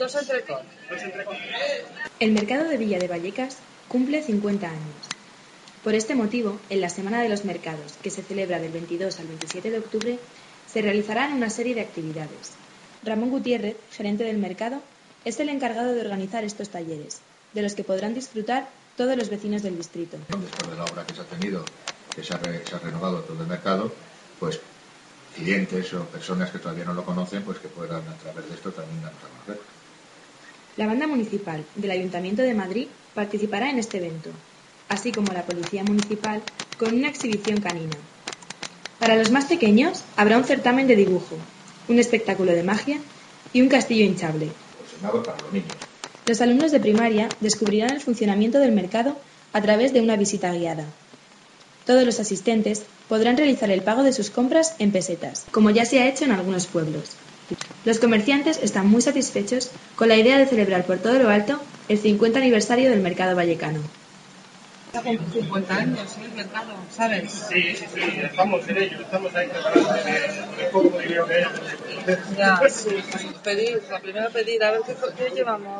Dos entrecot. El mercado de Villa de Vallecas cumple 50 años. Por este motivo, en la Semana de los Mercados, que se celebra del 22 al 27 de octubre, se realizarán una serie de actividades. Ramón Gutiérrez, gerente del mercado, es el encargado de organizar estos talleres, de los que podrán disfrutar todos los vecinos del distrito. Después de la obra que se ha tenido, que se ha, re- se ha renovado todo el mercado, pues clientes o personas que todavía no lo conocen, pues que puedan a través de esto también darnos a conocer. La banda municipal del Ayuntamiento de Madrid participará en este evento, así como la Policía Municipal con una exhibición canina. Para los más pequeños habrá un certamen de dibujo, un espectáculo de magia y un castillo hinchable. Aproximado para los niños. Los alumnos de primaria descubrirán el funcionamiento del mercado a través de una visita guiada. Todos los asistentes podrán realizar el pago de sus compras en pesetas, como ya se ha hecho en algunos pueblos. Los comerciantes están muy satisfechos con la idea de celebrar por todo lo alto el 50 aniversario del mercado vallecano. Está con 50 años. El mercado, ¿sabes? Sí, sí, sí, estamos en ello, estamos ahí preparando el poco dinero que hay. Ya, sí. Pedir, la primera pedir, a ver qué, qué llevamos.